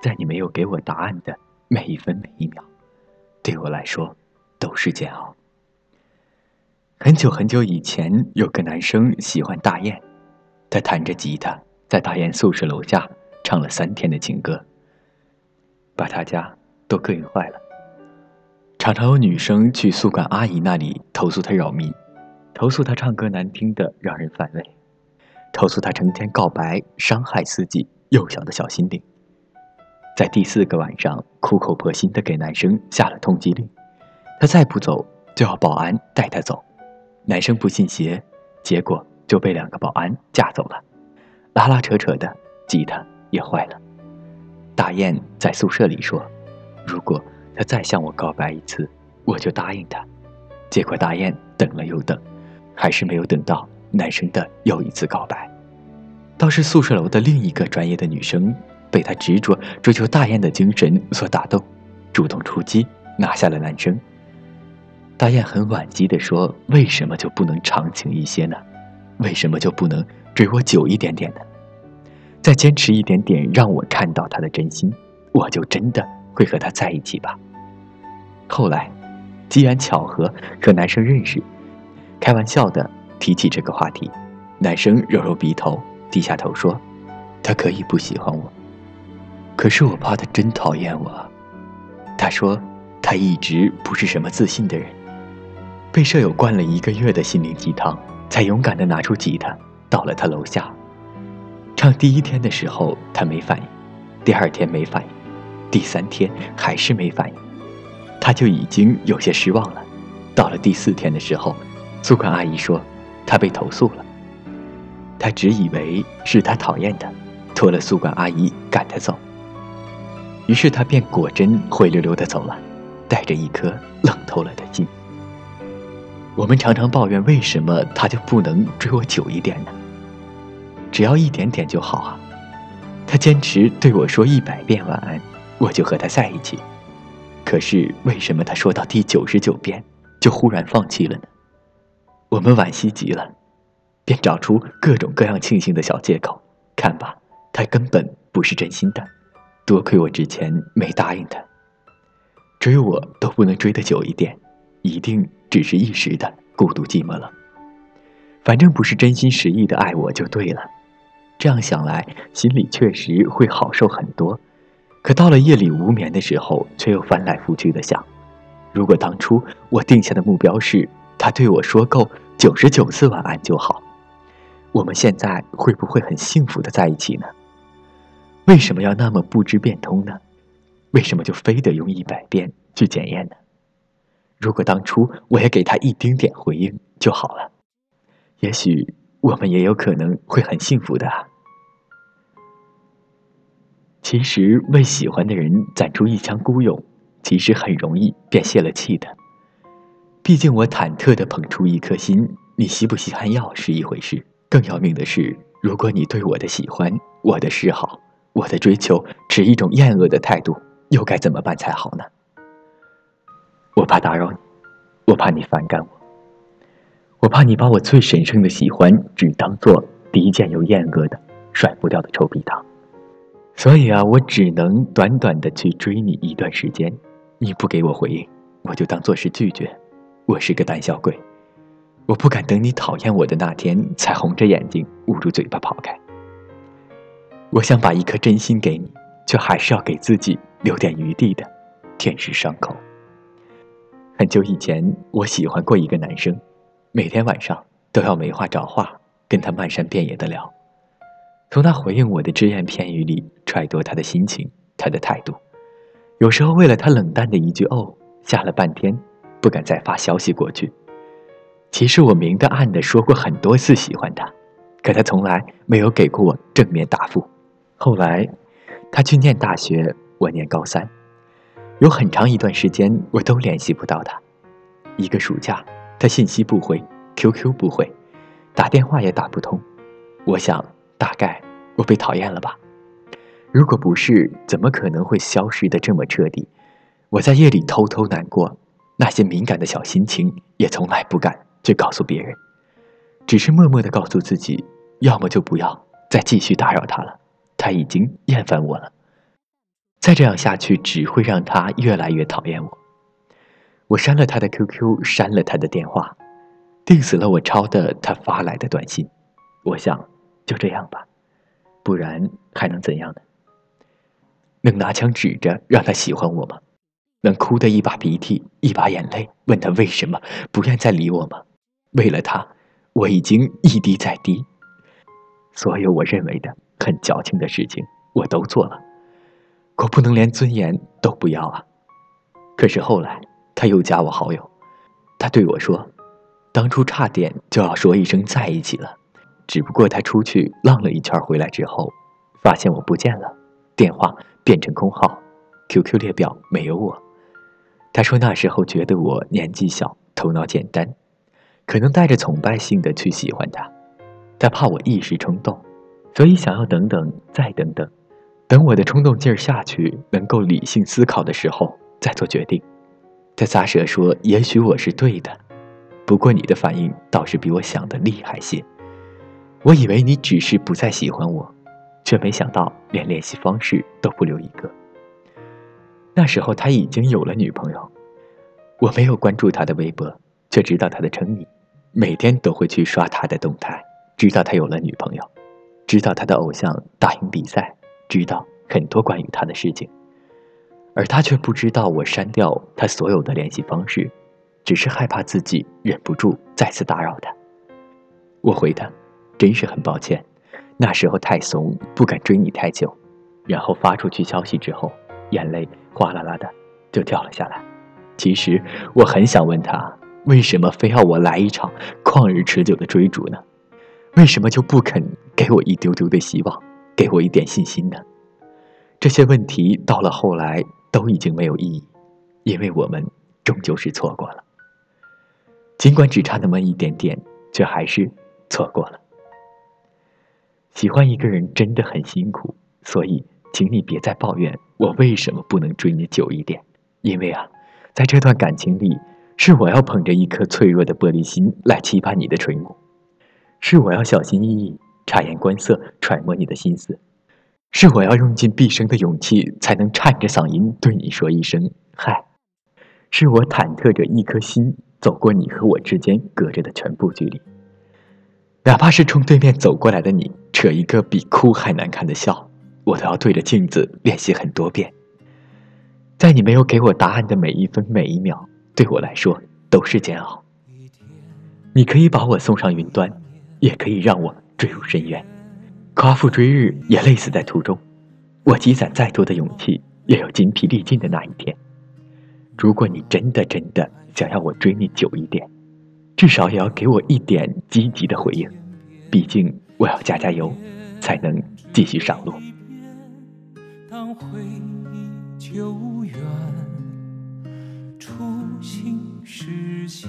在你没有给我答案的每一分每一秒，对我来说都是煎熬。很久很久以前，有个男生喜欢大雁，他弹着吉他，在大雁宿舍楼下唱了三天的情歌，把他家都膈应坏了。常常有女生去宿管阿姨那里投诉他扰民，投诉他唱歌难听的让人反胃，投诉他成天告白伤害自己幼小的小心灵。在第四个晚上，苦口婆心的给男生下了通缉令，他再不走就要保安带他走。男生不信邪，结果就被两个保安架走了。拉拉扯扯的，吉他也坏了。大雁在宿舍里说：“如果他再向我告白一次，我就答应他。”结果大雁等了又等，还是没有等到男生的又一次告白。倒是宿舍楼的另一个专业的女生。被他执着追求大雁的精神所打动，主动出击，拿下了男生。大雁很惋惜地说：“为什么就不能长情一些呢？为什么就不能追我久一点点呢？再坚持一点点，让我看到他的真心，我就真的会和他在一起吧。”后来，机缘巧合和男生认识，开玩笑的提起这个话题，男生揉揉鼻头，低下头说：“他可以不喜欢我。”可是我怕他真讨厌我。他说，他一直不是什么自信的人，被舍友灌了一个月的心灵鸡汤，才勇敢的拿出吉他到了他楼下。唱第一天的时候他没反应，第二天没反应，第三天还是没反应，他就已经有些失望了。到了第四天的时候，宿管阿姨说他被投诉了。他只以为是他讨厌他，拖了宿管阿姨赶他走。于是他便果真灰溜溜的走了，带着一颗冷透了的心。我们常常抱怨，为什么他就不能追我久一点呢？只要一点点就好啊！他坚持对我说一百遍晚安，我就和他在一起。可是为什么他说到第九十九遍就忽然放弃了呢？我们惋惜极了，便找出各种各样庆幸的小借口。看吧，他根本不是真心的。多亏我之前没答应他，追我都不能追得久一点，一定只是一时的孤独寂寞了。反正不是真心实意的爱我就对了。这样想来，心里确实会好受很多。可到了夜里无眠的时候，却又翻来覆去的想：如果当初我定下的目标是他对我说够九十九次晚安就好，我们现在会不会很幸福的在一起呢？为什么要那么不知变通呢？为什么就非得用一百遍去检验呢？如果当初我也给他一丁点回应就好了，也许我们也有可能会很幸福的。其实为喜欢的人攒出一腔孤勇，其实很容易便泄了气的。毕竟我忐忑的捧出一颗心，你稀不稀罕要是一回事，更要命的是，如果你对我的喜欢，我的示好。我的追求持一种厌恶的态度，又该怎么办才好呢？我怕打扰你，我怕你反感我，我怕你把我最神圣的喜欢只当做低贱又厌恶的甩不掉的臭皮糖，所以啊，我只能短短的去追你一段时间，你不给我回应，我就当做是拒绝。我是个胆小鬼，我不敢等你讨厌我的那天才红着眼睛捂住嘴巴跑开。我想把一颗真心给你，却还是要给自己留点余地的，舔舐伤口。很久以前，我喜欢过一个男生，每天晚上都要没话找话跟他漫山遍野的聊，从他回应我的只言片语里揣度他的心情、他的态度。有时候为了他冷淡的一句“哦”，吓了半天，不敢再发消息过去。其实我明的暗的说过很多次喜欢他，可他从来没有给过我正面答复。后来，他去念大学，我念高三，有很长一段时间我都联系不到他。一个暑假，他信息不回，QQ 不回，打电话也打不通。我想，大概我被讨厌了吧？如果不是，怎么可能会消失的这么彻底？我在夜里偷偷难过，那些敏感的小心情也从来不敢去告诉别人，只是默默的告诉自己，要么就不要再继续打扰他了。他已经厌烦我了。再这样下去只会让他越来越讨厌我。我删了他的 QQ，删了他的电话，定死了我抄的他发来的短信。我想，就这样吧，不然还能怎样呢？能拿枪指着让他喜欢我吗？能哭的一把鼻涕一把眼泪，问他为什么不愿再理我吗？为了他，我已经一滴再滴。所有我认为的很矫情的事情，我都做了。我不能连尊严都不要啊！可是后来。他又加我好友，他对我说：“当初差点就要说一声在一起了，只不过他出去浪了一圈回来之后，发现我不见了，电话变成空号，QQ 列表没有我。他说那时候觉得我年纪小，头脑简单，可能带着崇拜性的去喜欢他，他怕我一时冲动，所以想要等等再等等，等我的冲动劲儿下去，能够理性思考的时候再做决定。”他撒舌说：“也许我是对的，不过你的反应倒是比我想的厉害些。我以为你只是不再喜欢我，却没想到连联系方式都不留一个。那时候他已经有了女朋友，我没有关注他的微博，却知道他的称昵，每天都会去刷他的动态，知道他有了女朋友，知道他的偶像打赢比赛，知道很多关于他的事情。”而他却不知道我删掉他所有的联系方式，只是害怕自己忍不住再次打扰他。我回他，真是很抱歉，那时候太怂，不敢追你太久。然后发出去消息之后，眼泪哗啦啦的就掉了下来。其实我很想问他，为什么非要我来一场旷日持久的追逐呢？为什么就不肯给我一丢丢的希望，给我一点信心呢？这些问题到了后来。都已经没有意义，因为我们终究是错过了。尽管只差那么一点点，却还是错过了。喜欢一个人真的很辛苦，所以请你别再抱怨我为什么不能追你久一点。因为啊，在这段感情里，是我要捧着一颗脆弱的玻璃心来期盼你的垂目，是我要小心翼翼、察言观色、揣摩你的心思。是我要用尽毕生的勇气，才能颤着嗓音对你说一声“嗨”。是我忐忑着一颗心走过你和我之间隔着的全部距离，哪怕是冲对面走过来的你扯一个比哭还难看的笑，我都要对着镜子练习很多遍。在你没有给我答案的每一分每一秒，对我来说都是煎熬。你可以把我送上云端，也可以让我坠入深渊。夸父追日也累死在途中，我积攒再多的勇气，也有筋疲力尽的那一天。如果你真的真的想要我追你久一点，至少也要给我一点积极的回应，毕竟我要加加油，才能继续上路。当回忆久远，初心实现，